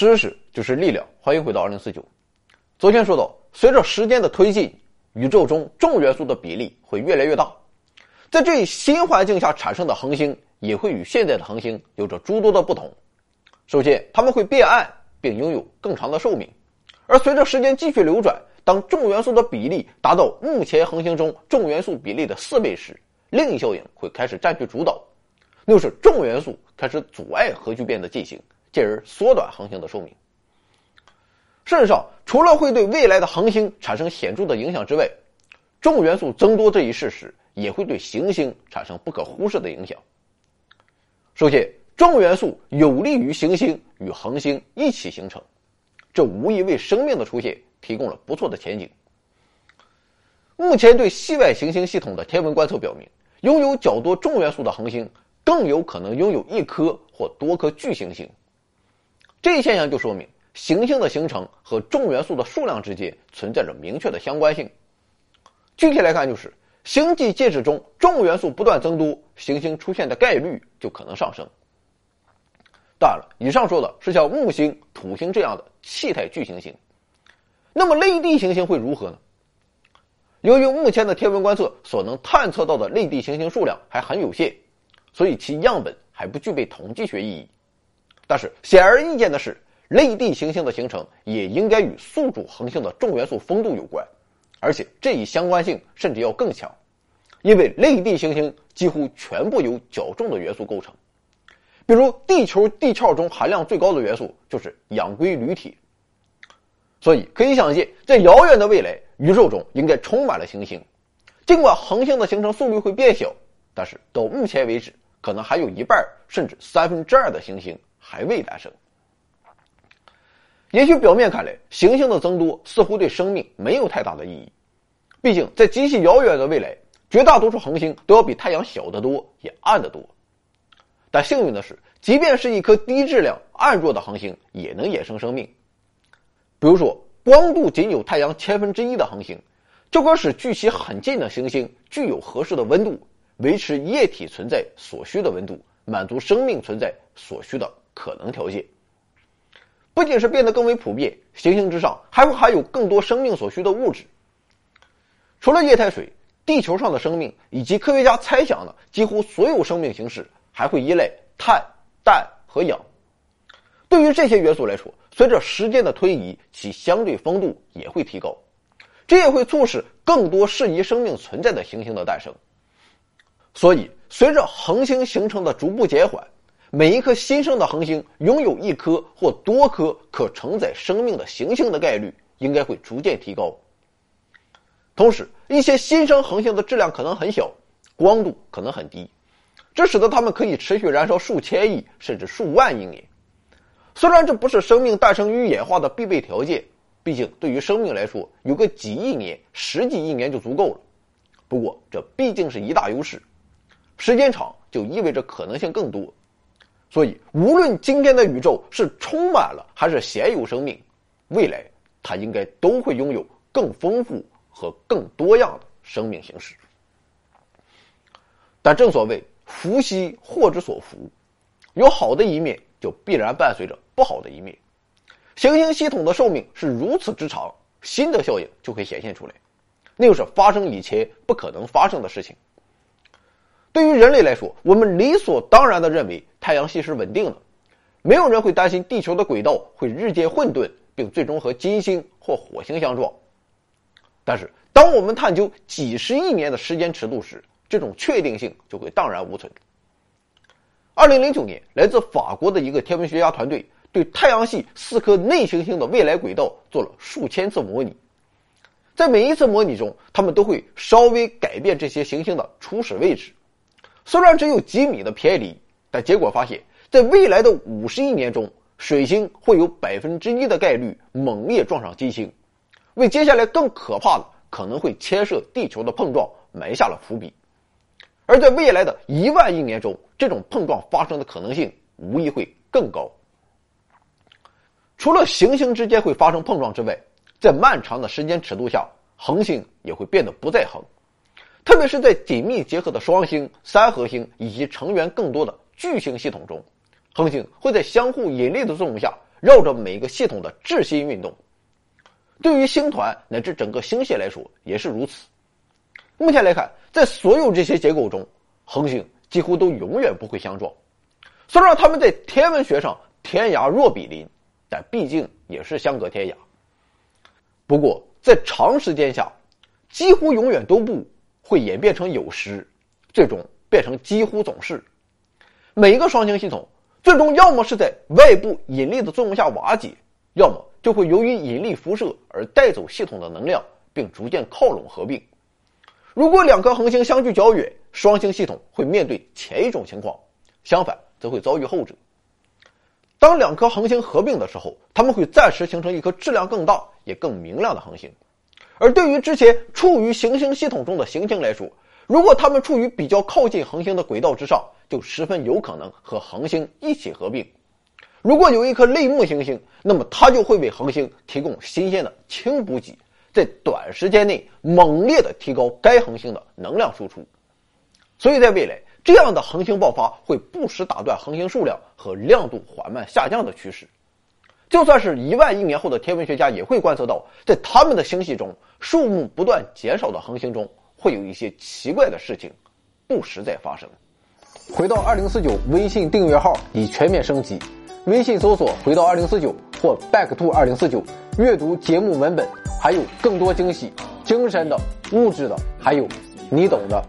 知识就是力量，欢迎回到二零四九。昨天说到，随着时间的推进，宇宙中重元素的比例会越来越大，在这一新环境下产生的恒星也会与现在的恒星有着诸多的不同。首先，它们会变暗，并拥有更长的寿命。而随着时间继续流转，当重元素的比例达到目前恒星中重元素比例的四倍时，另一效应会开始占据主导，那就是重元素开始阻碍核聚变的进行。进而缩短恒星的寿命。事实上，除了会对未来的恒星产生显著的影响之外，重元素增多这一事实也会对行星产生不可忽视的影响。首先，重元素有利于行星与恒星一起形成，这无疑为生命的出现提供了不错的前景。目前对系外行星系统的天文观测表明，拥有较多重元素的恒星更有可能拥有一颗或多颗巨行星。这一现象就说明行星的形成和重元素的数量之间存在着明确的相关性。具体来看，就是星际介质中重元素不断增多，行星出现的概率就可能上升。当然了，以上说的是像木星、土星这样的气态巨行星。那么类地行星会如何呢？由于目前的天文观测所能探测到的类地行星数量还很有限，所以其样本还不具备统计学意义。但是显而易见的是，类地行星的形成也应该与宿主恒星的重元素丰度有关，而且这一相关性甚至要更强，因为类地行星几乎全部由较重的元素构成，比如地球地壳中含量最高的元素就是氧硅铝铁。所以可以想见，在遥远的未来，宇宙中应该充满了行星。尽管恒星的形成速率会变小，但是到目前为止，可能还有一半甚至三分之二的行星。还未诞生。也许表面看来，行星的增多似乎对生命没有太大的意义。毕竟，在极其遥远的未来，绝大多数恒星都要比太阳小得多，也暗得多。但幸运的是，即便是一颗低质量、暗弱的恒星，也能衍生生命。比如说，光度仅有太阳千分之一的恒星，就可使距其很近的行星具有合适的温度，维持液体存在所需的温度，满足生命存在所需的。可能条件不仅是变得更为普遍，行星之上还会含有更多生命所需的物质。除了液态水，地球上的生命以及科学家猜想的几乎所有生命形式还会依赖碳、氮和氧。对于这些元素来说，随着时间的推移，其相对丰度也会提高，这也会促使更多适宜生命存在的行星的诞生。所以，随着恒星形成的逐步减缓。每一颗新生的恒星拥有一颗或多颗可承载生命的行星的概率应该会逐渐提高。同时，一些新生恒星的质量可能很小，光度可能很低，这使得它们可以持续燃烧数千亿甚至数万亿年。虽然这不是生命诞生与演化的必备条件，毕竟对于生命来说，有个几亿年、十几亿年就足够了。不过，这毕竟是一大优势，时间长就意味着可能性更多。所以，无论今天的宇宙是充满了还是鲜有生命，未来它应该都会拥有更丰富和更多样的生命形式。但正所谓“福兮祸之所伏”，有好的一面，就必然伴随着不好的一面。行星系统的寿命是如此之长，新的效应就会显现出来，那又是发生以前不可能发生的事情。对于人类来说，我们理所当然的认为太阳系是稳定的，没有人会担心地球的轨道会日渐混沌，并最终和金星或火星相撞。但是，当我们探究几十亿年的时间尺度时，这种确定性就会荡然无存。二零零九年，来自法国的一个天文学家团队对太阳系四颗内行星的未来轨道做了数千次模拟，在每一次模拟中，他们都会稍微改变这些行星的初始位置。虽然只有几米的偏离，但结果发现，在未来的五十亿年中，水星会有百分之一的概率猛烈撞上金星，为接下来更可怕的可能会牵涉地球的碰撞埋下了伏笔。而在未来的一万亿年中，这种碰撞发生的可能性无疑会更高。除了行星之间会发生碰撞之外，在漫长的时间尺度下，恒星也会变得不再恒。特别是在紧密结合的双星、三合星以及成员更多的巨星系统中，恒星会在相互引力的作用下，绕着每个系统的质心运动。对于星团乃至整个星系来说也是如此。目前来看，在所有这些结构中，恒星几乎都永远不会相撞。虽然它们在天文学上天涯若比邻，但毕竟也是相隔天涯。不过，在长时间下，几乎永远都不会演变成有时，最终变成几乎总是。每一个双星系统最终要么是在外部引力的作用下瓦解，要么就会由于引力辐射而带走系统的能量，并逐渐靠拢合并。如果两颗恒星相距较远，双星系统会面对前一种情况；相反，则会遭遇后者。当两颗恒星合并的时候，它们会暂时形成一颗质量更大也更明亮的恒星。而对于之前处于行星系统中的行星来说，如果它们处于比较靠近恒星的轨道之上，就十分有可能和恒星一起合并。如果有一颗类木行星，那么它就会为恒星提供新鲜的氢补给，在短时间内猛烈的提高该恒星的能量输出。所以在未来，这样的恒星爆发会不时打断恒星数量和亮度缓慢下降的趋势。就算是一万亿年后的天文学家也会观测到，在他们的星系中，数目不断减少的恒星中，会有一些奇怪的事情，不时在发生。回到二零四九微信订阅号已全面升级，微信搜索“回到二零四九”或 “back to 二零四九”，阅读节目文本，还有更多惊喜，精神的、物质的，还有你懂的。